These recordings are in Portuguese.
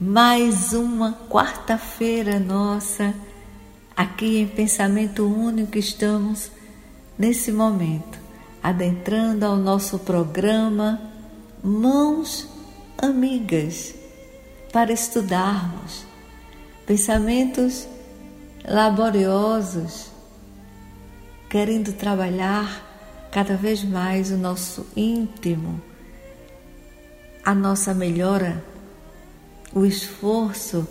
mais uma quarta-feira nossa, aqui em Pensamento Único estamos nesse momento, adentrando ao nosso programa Mãos Amigas, para estudarmos pensamentos laboriosos, querendo trabalhar cada vez mais o nosso íntimo, a nossa melhora, o esforço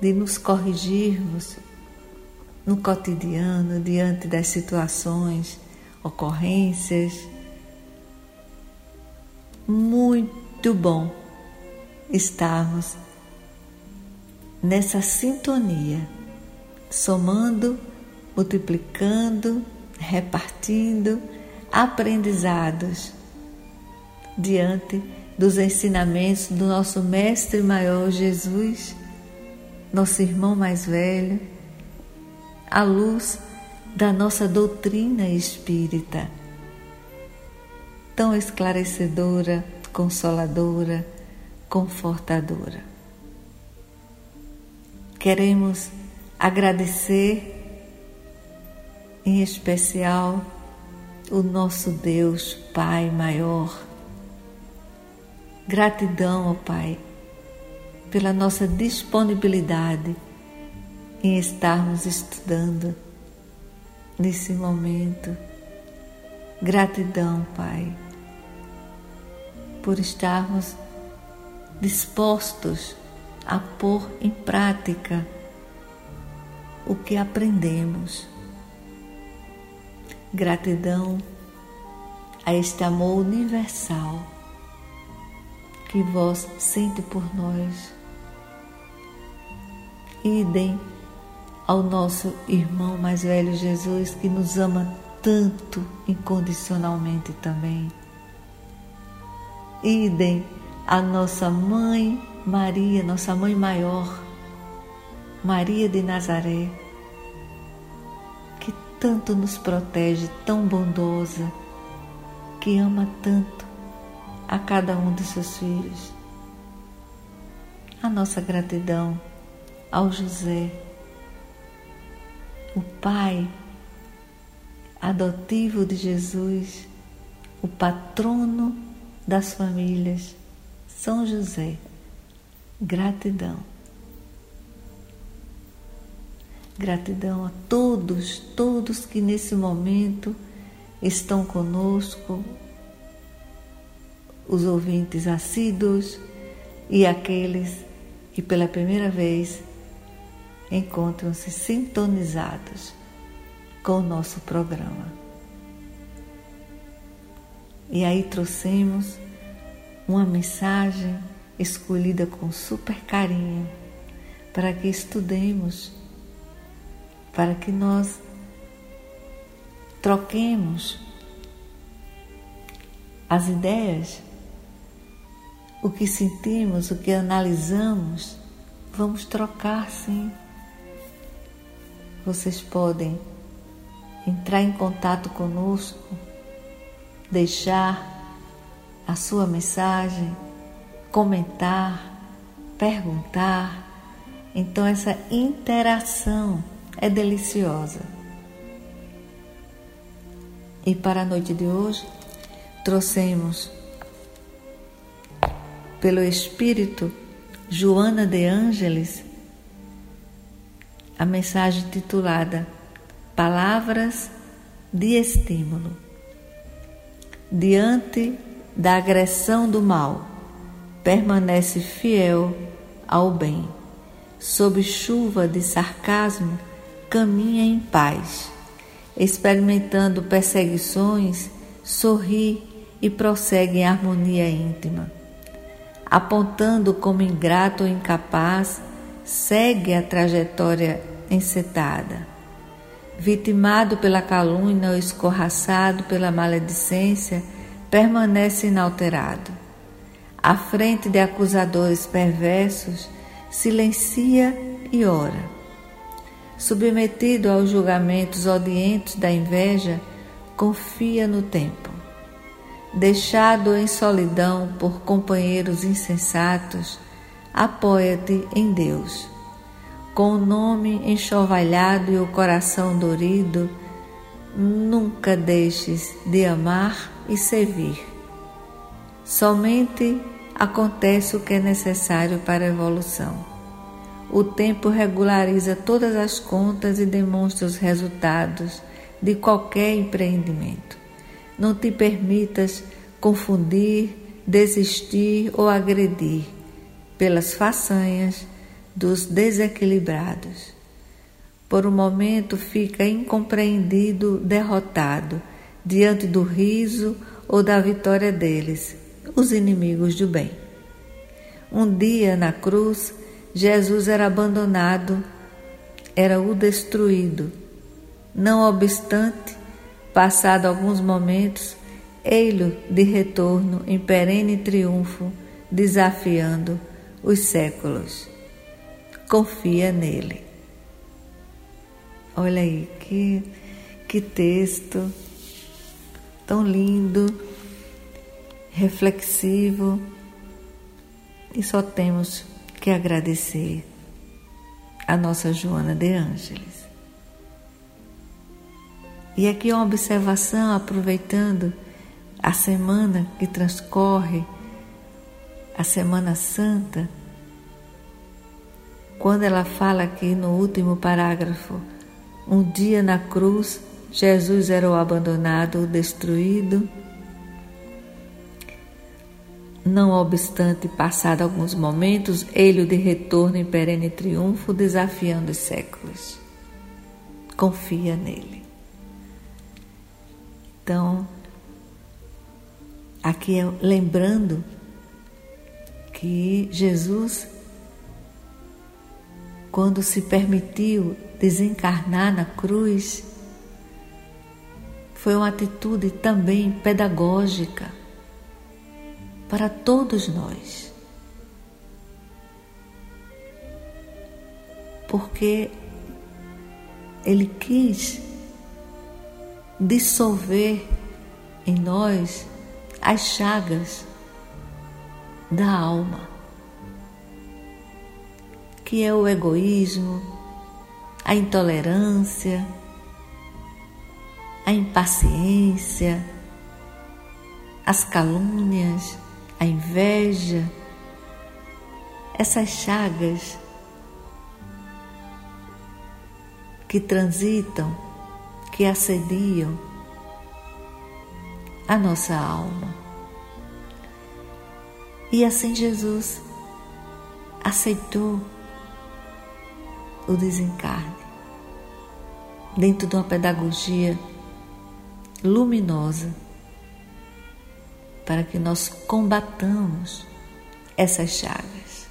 de nos corrigirmos no cotidiano, diante das situações, ocorrências. Muito bom estarmos nessa sintonia, somando, multiplicando, repartindo aprendizados diante dos ensinamentos do nosso Mestre Maior Jesus, nosso irmão mais velho, à luz da nossa doutrina espírita, tão esclarecedora, consoladora, confortadora. Queremos agradecer em especial o nosso Deus Pai maior. Gratidão, ó Pai, pela nossa disponibilidade em estarmos estudando nesse momento. Gratidão, Pai, por estarmos dispostos a pôr em prática o que aprendemos Gratidão a este amor universal que vós sente por nós. Idem ao nosso irmão mais velho Jesus que nos ama tanto incondicionalmente também. Idem a nossa mãe Maria, nossa mãe maior, Maria de Nazaré tanto nos protege, tão bondosa, que ama tanto a cada um de seus filhos. A nossa gratidão ao José, o pai adotivo de Jesus, o patrono das famílias, São José. Gratidão. Gratidão a todos, todos que nesse momento estão conosco, os ouvintes assíduos e aqueles que pela primeira vez encontram-se sintonizados com o nosso programa. E aí trouxemos uma mensagem escolhida com super carinho para que estudemos para que nós troquemos as ideias, o que sentimos, o que analisamos, vamos trocar sim. Vocês podem entrar em contato conosco, deixar a sua mensagem, comentar, perguntar. Então, essa interação é deliciosa. E para a noite de hoje, trouxemos pelo Espírito Joana de Ângeles a mensagem titulada Palavras de Estímulo. Diante da agressão do mal, permanece fiel ao bem. Sob chuva de sarcasmo, caminha em paz, experimentando perseguições, sorri e prossegue em harmonia íntima. Apontando como ingrato ou incapaz, segue a trajetória encetada. Vitimado pela calúnia ou escorraçado pela maledicência, permanece inalterado. À frente de acusadores perversos, silencia e ora. Submetido aos julgamentos odientos da inveja, confia no tempo. Deixado em solidão por companheiros insensatos, apoia-te em Deus. Com o nome enxovalhado e o coração dorido, nunca deixes de amar e servir. Somente acontece o que é necessário para a evolução. O tempo regulariza todas as contas e demonstra os resultados de qualquer empreendimento. Não te permitas confundir, desistir ou agredir pelas façanhas dos desequilibrados. Por um momento fica incompreendido, derrotado, diante do riso ou da vitória deles, os inimigos do bem. Um dia na cruz, Jesus era abandonado, era o destruído. Não obstante, passado alguns momentos, ei-lo de retorno em perene triunfo, desafiando os séculos. Confia nele. Olha aí, que, que texto tão lindo, reflexivo, e só temos que agradecer a nossa Joana de Ângeles. E aqui uma observação, aproveitando a semana que transcorre, a Semana Santa, quando ela fala aqui no último parágrafo, um dia na cruz, Jesus era o abandonado, o destruído. Não obstante, passado alguns momentos, ele o de retorno em perene triunfo, desafiando os séculos. Confia nele. Então, aqui é lembrando que Jesus, quando se permitiu desencarnar na cruz, foi uma atitude também pedagógica para todos nós. Porque ele quis dissolver em nós as chagas da alma, que é o egoísmo, a intolerância, a impaciência, as calúnias, a inveja, essas chagas que transitam, que assediam a nossa alma. E assim Jesus aceitou o desencarne dentro de uma pedagogia luminosa para que nós combatamos essas chagas.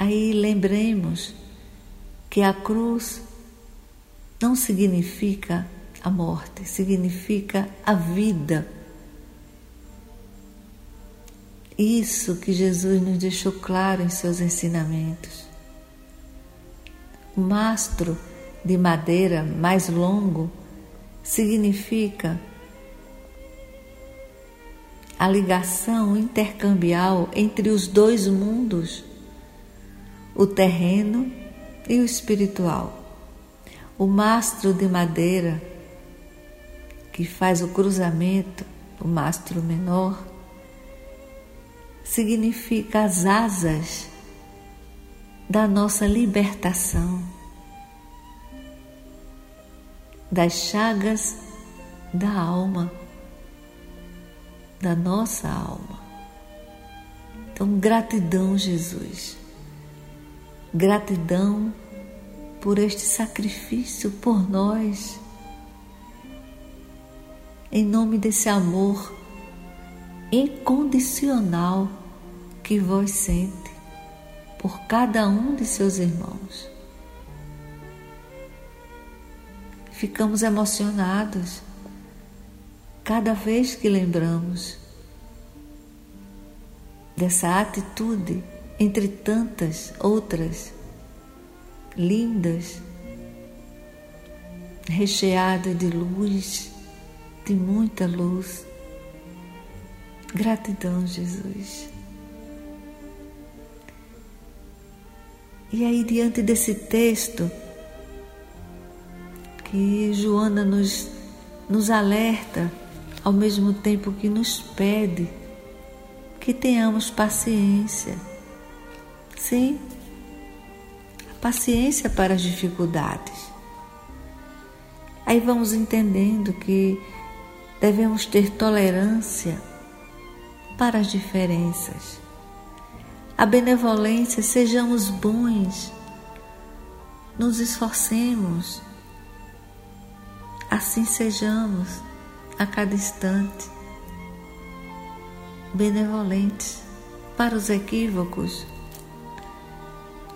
Aí lembremos que a cruz não significa a morte, significa a vida. Isso que Jesus nos deixou claro em seus ensinamentos. O mastro de madeira mais longo significa a ligação intercambial entre os dois mundos, o terreno e o espiritual. O mastro de madeira que faz o cruzamento, o mastro menor, significa as asas da nossa libertação das chagas da alma, da nossa alma. Então, gratidão, Jesus. Gratidão por este sacrifício por nós. Em nome desse amor incondicional que vós sente por cada um de seus irmãos. Ficamos emocionados cada vez que lembramos dessa atitude entre tantas outras lindas, recheada de luz, de muita luz. Gratidão, Jesus. E aí, diante desse texto, que Joana nos, nos alerta, ao mesmo tempo que nos pede que tenhamos paciência. Sim, paciência para as dificuldades. Aí vamos entendendo que devemos ter tolerância para as diferenças. A benevolência, sejamos bons, nos esforcemos, assim sejamos a cada instante benevolentes para os equívocos,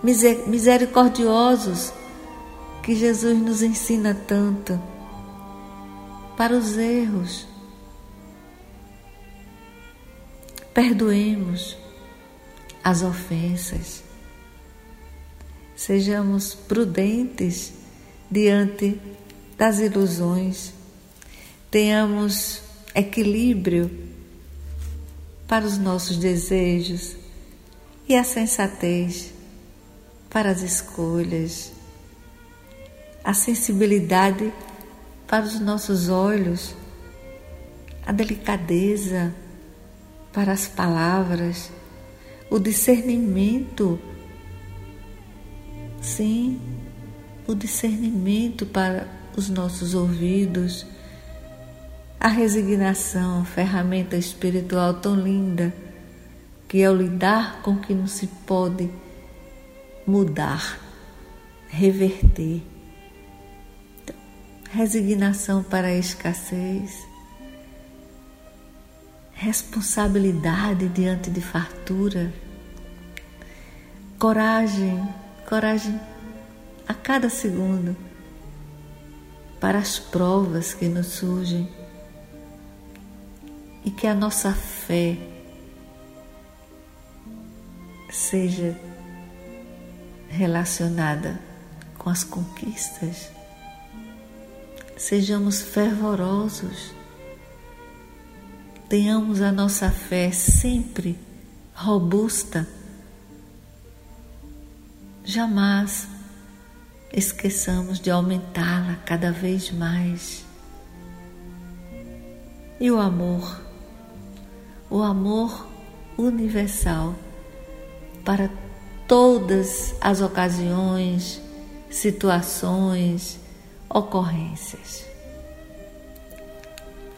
misericordiosos que Jesus nos ensina tanto, para os erros. Perdoemos as ofensas. Sejamos prudentes diante das ilusões. Tenhamos equilíbrio para os nossos desejos e a sensatez para as escolhas, a sensibilidade para os nossos olhos, a delicadeza para as palavras, o discernimento, sim, o discernimento para os nossos ouvidos a resignação, ferramenta espiritual tão linda, que é o lidar com o que não se pode mudar, reverter. Então, resignação para a escassez, responsabilidade diante de fartura, coragem, coragem a cada segundo para as provas que nos surgem e que a nossa fé seja relacionada com as conquistas. Sejamos fervorosos, tenhamos a nossa fé sempre robusta, jamais esqueçamos de aumentá-la cada vez mais. E o amor o amor universal para todas as ocasiões, situações, ocorrências.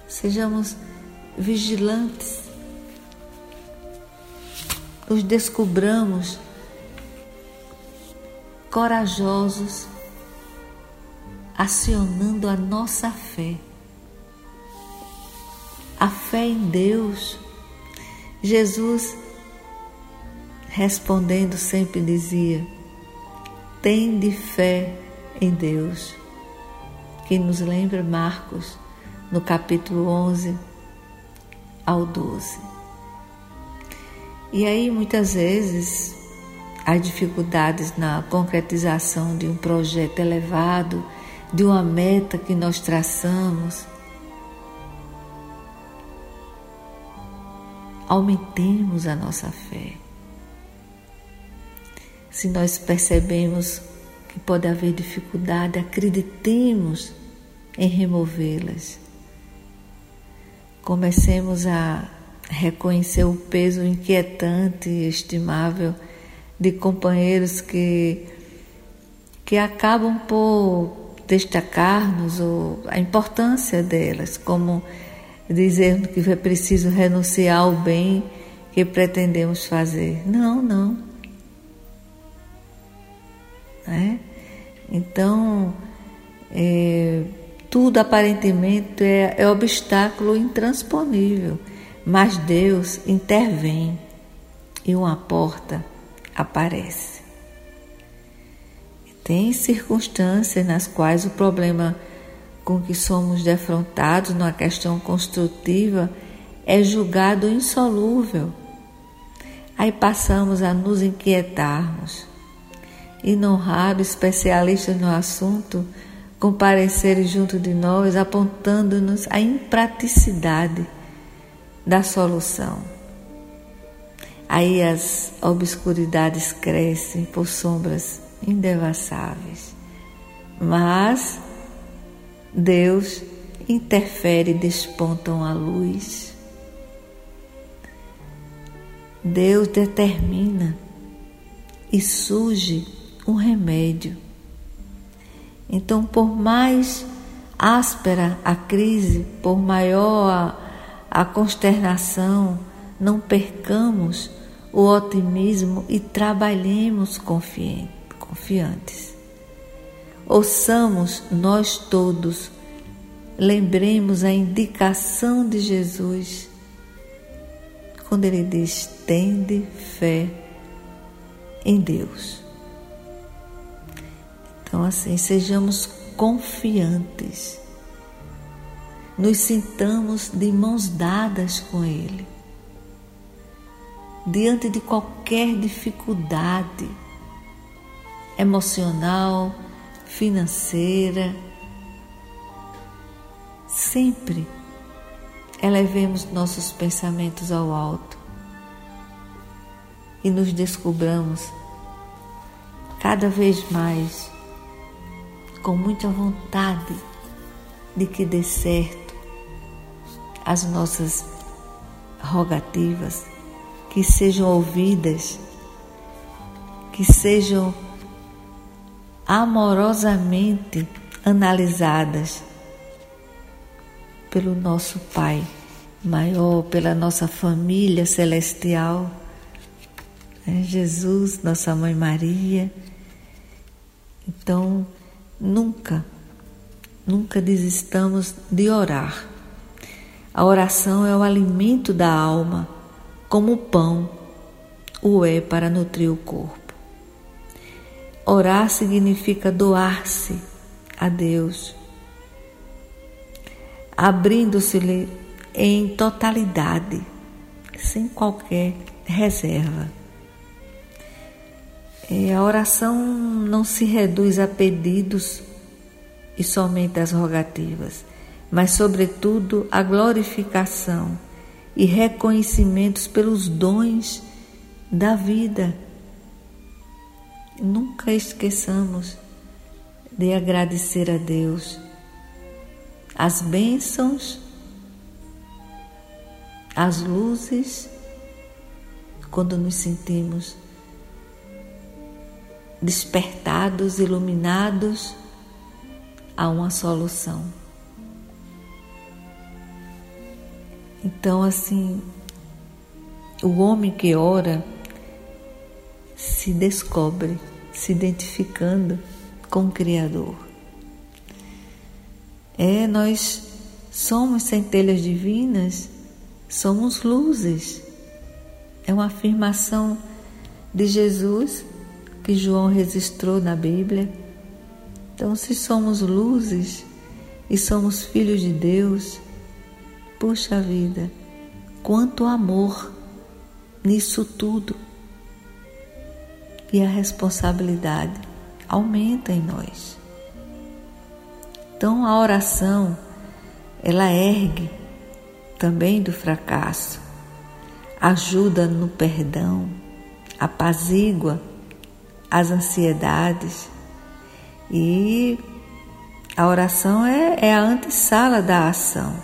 Sejamos vigilantes, os descobramos corajosos, acionando a nossa fé. A fé em Deus Jesus, respondendo, sempre dizia: Tende fé em Deus, que nos lembra Marcos, no capítulo 11 ao 12. E aí, muitas vezes, há dificuldades na concretização de um projeto elevado, de uma meta que nós traçamos aumentemos a nossa fé. Se nós percebemos que pode haver dificuldade, acreditemos em removê-las. Comecemos a reconhecer o peso inquietante e estimável de companheiros que, que acabam por destacar-nos a importância delas como dizendo que é preciso renunciar ao bem que pretendemos fazer. Não, não. É? Então, é, tudo aparentemente é, é obstáculo intransponível, mas Deus intervém e uma porta aparece. Tem circunstâncias nas quais o problema com que somos defrontados numa questão construtiva é julgado insolúvel. Aí passamos a nos inquietarmos. E não raro especialistas no assunto comparecerem junto de nós apontando-nos a impraticidade da solução. Aí as obscuridades crescem por sombras indevassáveis. Mas Deus interfere e despontam a luz. Deus determina e surge um remédio. Então, por mais áspera a crise, por maior a, a consternação, não percamos o otimismo e trabalhemos confiantes. Ouçamos nós todos, lembremos a indicação de Jesus quando ele diz: tende fé em Deus. Então, assim, sejamos confiantes, nos sintamos de mãos dadas com Ele diante de qualquer dificuldade emocional, financeira. Sempre elevemos nossos pensamentos ao alto e nos descobramos cada vez mais com muita vontade de que dê certo as nossas rogativas que sejam ouvidas, que sejam amorosamente analisadas pelo nosso Pai maior, pela nossa família celestial, né? Jesus, nossa Mãe Maria. Então, nunca, nunca desistamos de orar. A oração é o alimento da alma como o pão o é para nutrir o corpo. Orar significa doar-se a Deus, abrindo-se-lhe em totalidade, sem qualquer reserva. E a oração não se reduz a pedidos e somente às rogativas, mas, sobretudo, a glorificação e reconhecimentos pelos dons da vida. Nunca esqueçamos de agradecer a Deus as bênçãos, as luzes, quando nos sentimos despertados, iluminados a uma solução. Então, assim, o homem que ora se descobre se identificando com o Criador. É, nós somos centelhas divinas, somos luzes. É uma afirmação de Jesus que João registrou na Bíblia. Então, se somos luzes e somos filhos de Deus, Puxa vida, quanto amor nisso tudo. E a responsabilidade aumenta em nós. Então a oração, ela ergue também do fracasso, ajuda no perdão, apazigua as ansiedades e a oração é, é a antessala da ação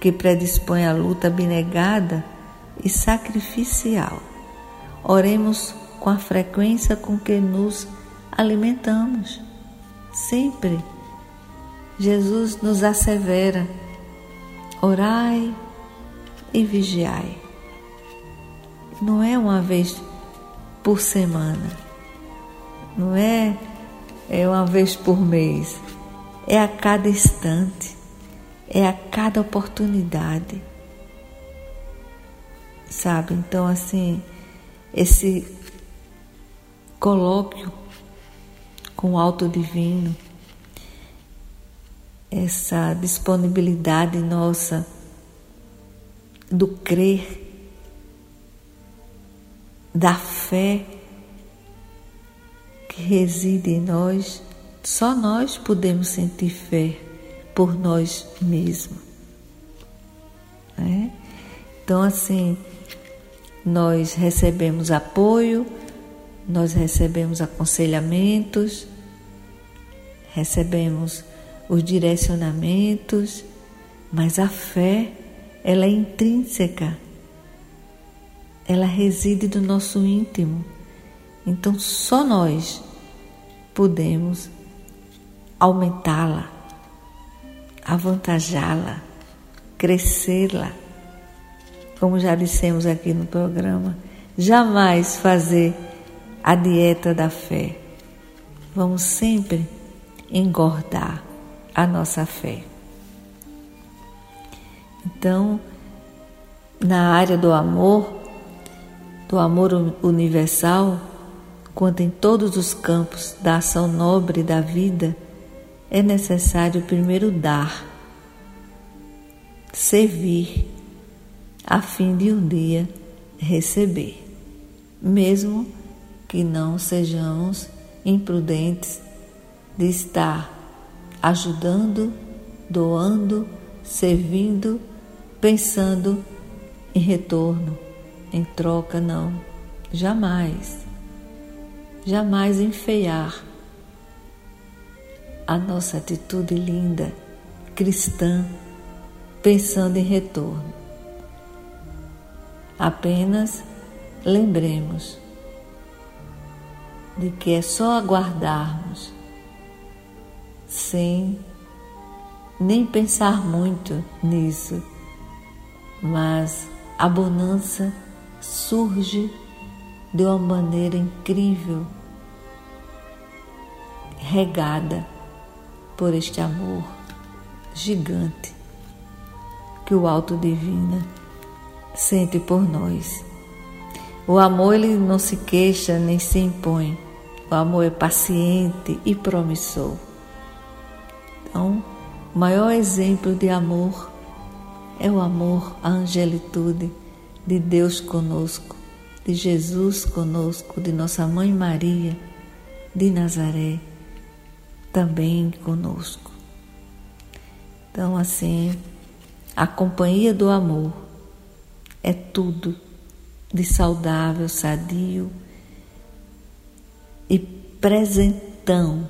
que predispõe a luta abnegada e sacrificial. Oremos com a frequência com que nos alimentamos. Sempre. Jesus nos assevera: orai e vigiai. Não é uma vez por semana, não é, é uma vez por mês, é a cada instante é a cada oportunidade. Sabe? Então, assim, esse colóquio com o alto divino, essa disponibilidade nossa do crer, da fé que reside em nós, só nós podemos sentir fé por nós mesmos. Né? Então, assim, nós recebemos apoio, nós recebemos aconselhamentos, recebemos os direcionamentos, mas a fé, ela é intrínseca, ela reside no nosso íntimo. Então só nós podemos aumentá-la, avantajá-la, crescê-la. Como já dissemos aqui no programa, jamais fazer a dieta da fé. Vamos sempre engordar a nossa fé. Então, na área do amor, do amor universal, quanto em todos os campos da ação nobre da vida, é necessário primeiro dar, servir, a fim de um dia receber, mesmo que não sejamos imprudentes de estar ajudando, doando, servindo, pensando em retorno, em troca, não, jamais, jamais enfeiar a nossa atitude linda, cristã, pensando em retorno. Apenas lembremos de que é só aguardarmos, sem nem pensar muito nisso, mas a bonança surge de uma maneira incrível, regada por este amor gigante que o Alto Divina sente por nós. O amor ele não se queixa nem se impõe. O amor é paciente e promissor. Então, o maior exemplo de amor é o amor à angelitude de Deus conosco, de Jesus conosco, de nossa mãe Maria, de Nazaré, também conosco. Então, assim, a companhia do amor é tudo de saudável, sadio e presentão,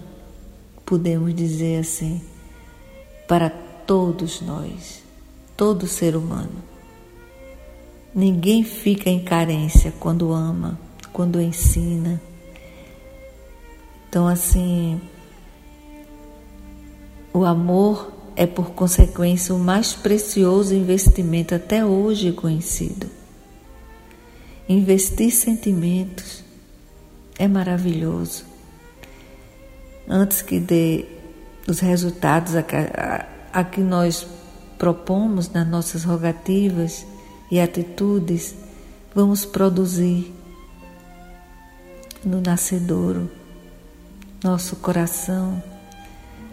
podemos dizer assim, para todos nós, todo ser humano. Ninguém fica em carência quando ama, quando ensina. Então, assim, o amor é, por consequência, o mais precioso investimento até hoje conhecido. Investir sentimentos é maravilhoso. Antes que dê os resultados a, a, a que nós propomos nas nossas rogativas e atitudes, vamos produzir no nascedouro nosso coração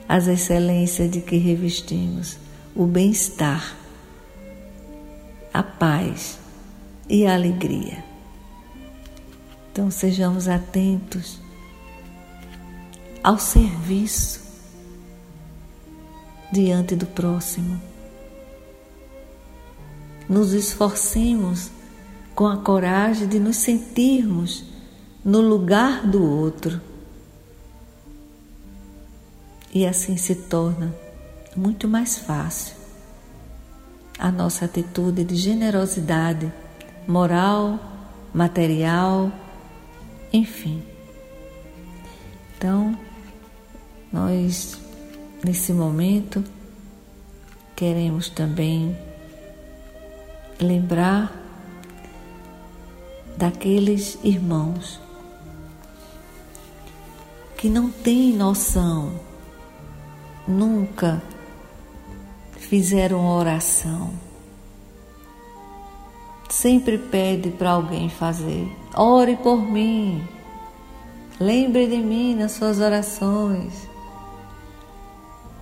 as excelências de que revestimos, o bem-estar, a paz e a alegria. Então sejamos atentos ao serviço diante do próximo. Nos esforcemos com a coragem de nos sentirmos no lugar do outro e assim se torna muito mais fácil a nossa atitude de generosidade moral, material, enfim. Então, nós nesse momento queremos também lembrar daqueles irmãos que não têm noção nunca fizeram oração, sempre pede para alguém fazer. Ore por mim. Lembre de mim nas suas orações.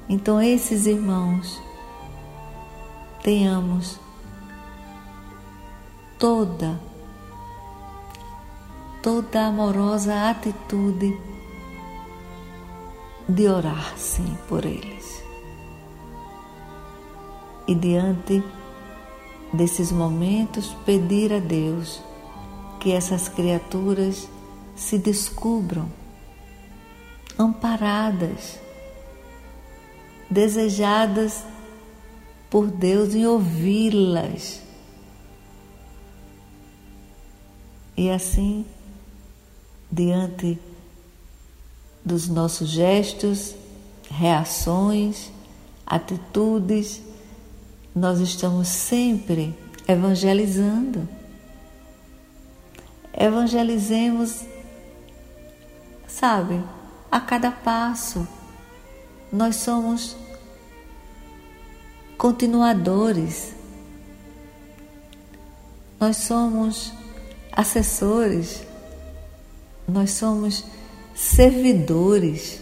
Então, esses irmãos, tenhamos toda, toda amorosa atitude de orar sim por eles. E diante desses momentos, pedir a Deus que essas criaturas se descubram amparadas, desejadas por Deus em ouvi-las. E assim, diante dos nossos gestos, reações, atitudes, nós estamos sempre evangelizando. Evangelizemos, sabe, a cada passo. Nós somos continuadores, nós somos assessores, nós somos servidores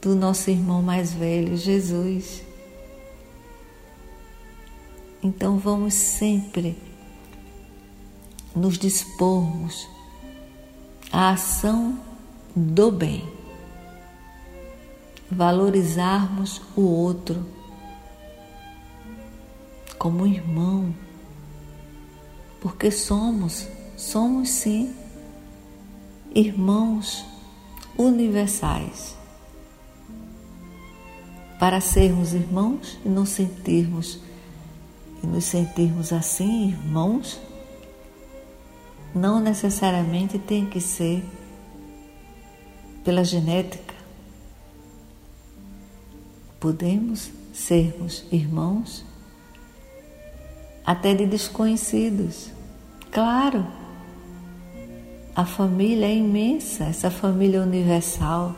do nosso irmão mais velho, Jesus. Então vamos sempre nos dispormos à ação do bem, valorizarmos o outro como irmão, porque somos, somos sim irmãos universais. Para sermos irmãos e não sentirmos e nos sentirmos assim, irmãos, não necessariamente tem que ser pela genética. Podemos sermos irmãos até de desconhecidos. Claro, a família é imensa, essa família universal.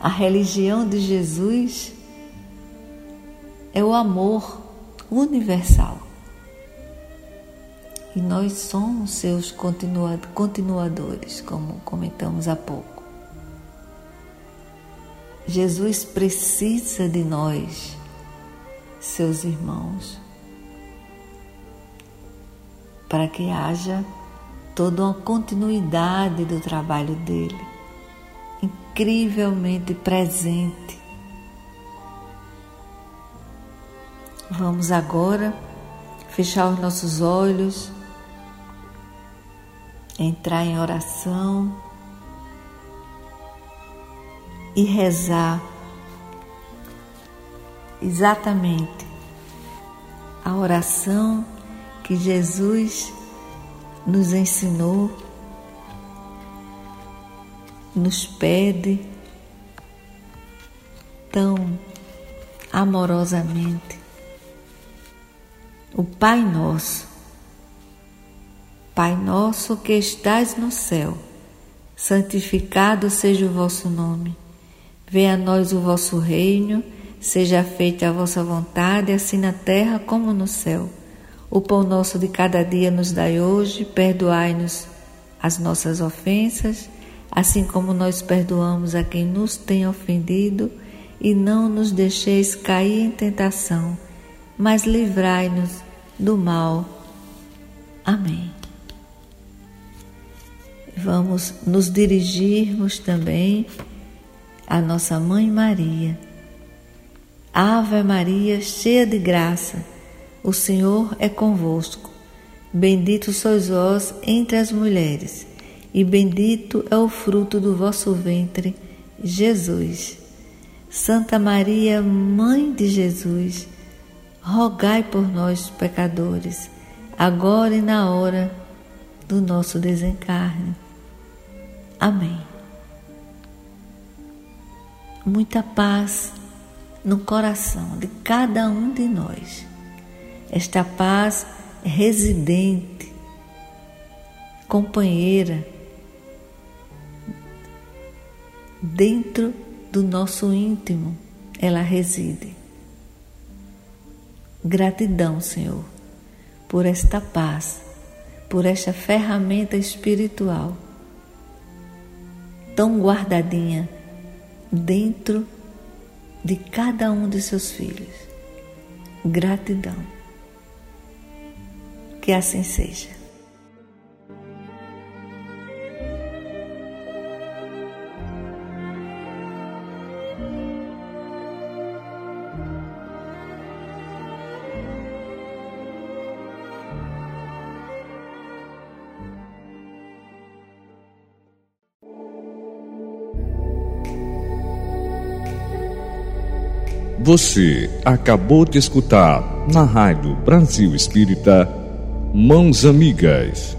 A religião de Jesus é o amor universal. E nós somos seus continuadores, como comentamos há pouco. Jesus precisa de nós, seus irmãos, para que haja toda uma continuidade do trabalho dele, incrivelmente presente. Vamos agora fechar os nossos olhos, entrar em oração e rezar exatamente a oração que Jesus nos ensinou, nos pede tão amorosamente o Pai Nosso. Pai nosso que estais no céu, santificado seja o vosso nome. Venha a nós o vosso reino, seja feita a vossa vontade, assim na terra como no céu. O pão nosso de cada dia nos dai hoje, perdoai-nos as nossas ofensas, assim como nós perdoamos a quem nos tem ofendido, e não nos deixeis cair em tentação mas livrai-nos do mal. Amém. Vamos nos dirigirmos também à nossa Mãe Maria. Ave Maria, cheia de graça, o Senhor é convosco. Bendito sois vós entre as mulheres, e bendito é o fruto do vosso ventre, Jesus. Santa Maria, Mãe de Jesus, rogai por nós, pecadores, agora e na hora do nosso desencarne. Amém. Muita paz no coração de cada um de nós. Esta paz residente, companheira, dentro do nosso íntimo, ela reside Gratidão, Senhor, por esta paz, por esta ferramenta espiritual tão guardadinha dentro de cada um de seus filhos. Gratidão. Que assim seja. Você acabou de escutar na Rádio Brasil Espírita Mãos Amigas